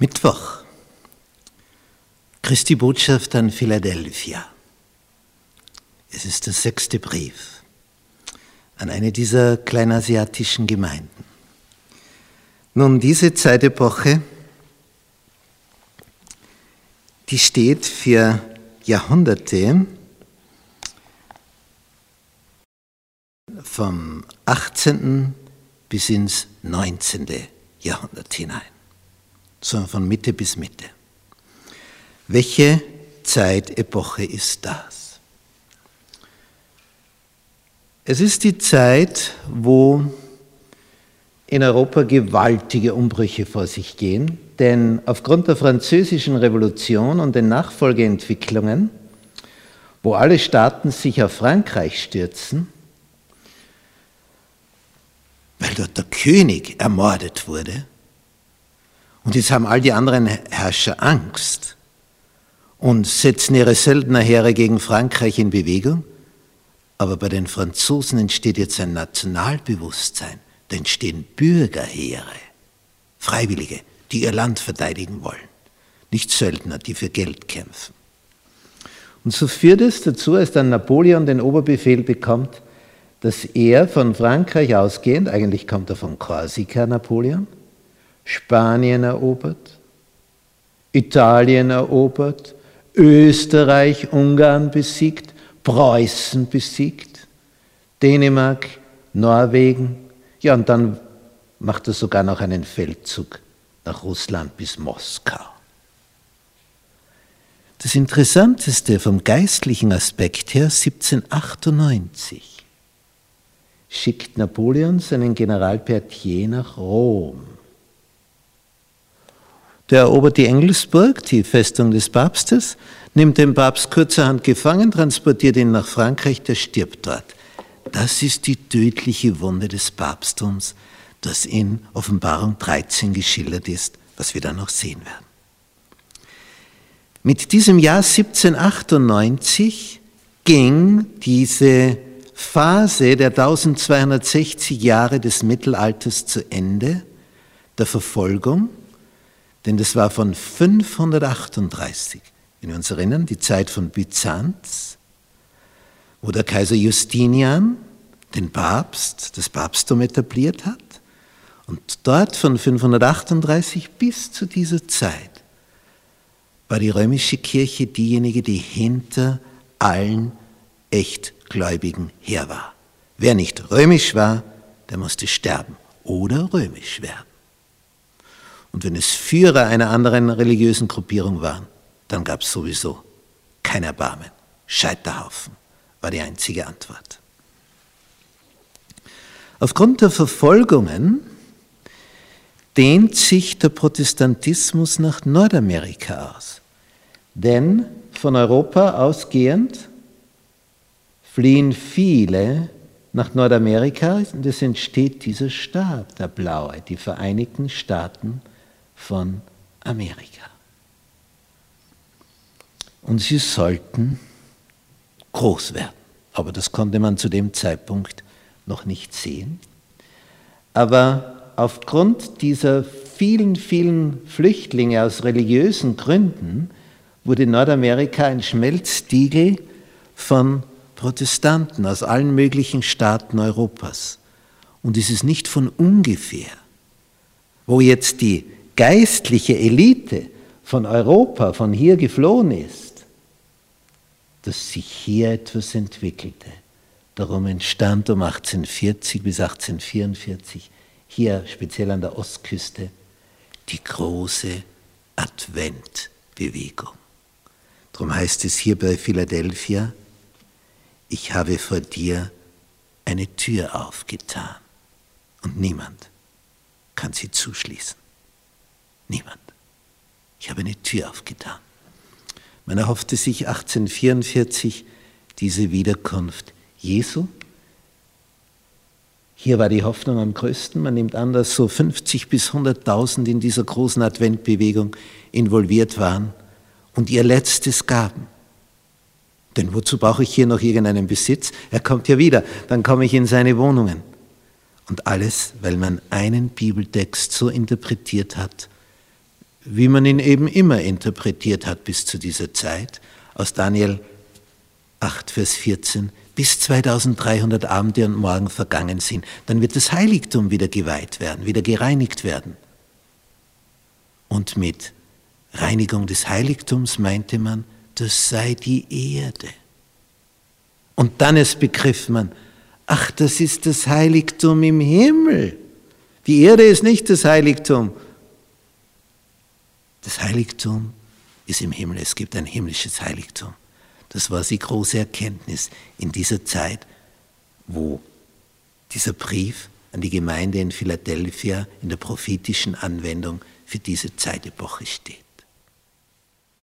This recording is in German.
Mittwoch. Christi Botschaft an Philadelphia. Es ist der sechste Brief an eine dieser kleinasiatischen Gemeinden. Nun, diese Zeitepoche, die steht für Jahrhunderte vom 18. bis ins 19. Jahrhundert hinein sondern von Mitte bis Mitte. Welche Zeitepoche ist das? Es ist die Zeit, wo in Europa gewaltige Umbrüche vor sich gehen, denn aufgrund der französischen Revolution und den Nachfolgeentwicklungen, wo alle Staaten sich auf Frankreich stürzen, weil dort der König ermordet wurde, und jetzt haben all die anderen Herrscher Angst und setzen ihre Söldnerheere gegen Frankreich in Bewegung. Aber bei den Franzosen entsteht jetzt ein Nationalbewusstsein. Da entstehen Bürgerheere, Freiwillige, die ihr Land verteidigen wollen. Nicht Söldner, die für Geld kämpfen. Und so führt es dazu, als dann Napoleon den Oberbefehl bekommt, dass er von Frankreich ausgehend, eigentlich kommt er von Korsika, Napoleon, Spanien erobert, Italien erobert, Österreich, Ungarn besiegt, Preußen besiegt, Dänemark, Norwegen, ja und dann macht er sogar noch einen Feldzug nach Russland bis Moskau. Das Interessanteste vom geistlichen Aspekt her, 1798 schickt Napoleon seinen General Pertier nach Rom. Der erobert die Engelsburg, die Festung des Papstes, nimmt den Papst kurzerhand gefangen, transportiert ihn nach Frankreich, der stirbt dort. Das ist die tödliche Wunde des Papsttums, das in Offenbarung 13 geschildert ist, was wir dann noch sehen werden. Mit diesem Jahr 1798 ging diese Phase der 1260 Jahre des Mittelalters zu Ende, der Verfolgung, denn das war von 538, wenn wir uns erinnern, die Zeit von Byzanz, wo der Kaiser Justinian den Papst, das Papsttum etabliert hat. Und dort von 538 bis zu dieser Zeit war die römische Kirche diejenige, die hinter allen Echtgläubigen her war. Wer nicht römisch war, der musste sterben oder römisch werden. Und wenn es Führer einer anderen religiösen Gruppierung waren, dann gab es sowieso kein Erbarmen. Scheiterhaufen war die einzige Antwort. Aufgrund der Verfolgungen dehnt sich der Protestantismus nach Nordamerika aus. Denn von Europa ausgehend fliehen viele nach Nordamerika und es entsteht dieser Staat, der blaue, die Vereinigten Staaten von Amerika. Und sie sollten groß werden. Aber das konnte man zu dem Zeitpunkt noch nicht sehen. Aber aufgrund dieser vielen, vielen Flüchtlinge aus religiösen Gründen wurde Nordamerika ein Schmelztiegel von Protestanten aus allen möglichen Staaten Europas. Und es ist nicht von ungefähr, wo jetzt die geistliche Elite von Europa, von hier geflohen ist, dass sich hier etwas entwickelte. Darum entstand um 1840 bis 1844 hier speziell an der Ostküste die große Adventbewegung. Darum heißt es hier bei Philadelphia, ich habe vor dir eine Tür aufgetan und niemand kann sie zuschließen. Niemand. Ich habe eine Tür aufgetan. Man erhoffte sich 1844 diese Wiederkunft Jesu. Hier war die Hoffnung am größten. Man nimmt an, dass so 50 bis 100.000 in dieser großen Adventbewegung involviert waren und ihr Letztes gaben. Denn wozu brauche ich hier noch irgendeinen Besitz? Er kommt ja wieder, dann komme ich in seine Wohnungen. Und alles, weil man einen Bibeltext so interpretiert hat, wie man ihn eben immer interpretiert hat bis zu dieser Zeit, aus Daniel 8, Vers 14, bis 2300 Abende und Morgen vergangen sind, dann wird das Heiligtum wieder geweiht werden, wieder gereinigt werden. Und mit Reinigung des Heiligtums meinte man, das sei die Erde. Und dann es begriff man, ach, das ist das Heiligtum im Himmel. Die Erde ist nicht das Heiligtum. Das Heiligtum ist im Himmel. Es gibt ein himmlisches Heiligtum. Das war die große Erkenntnis in dieser Zeit, wo dieser Brief an die Gemeinde in Philadelphia in der prophetischen Anwendung für diese Zeitepoche steht.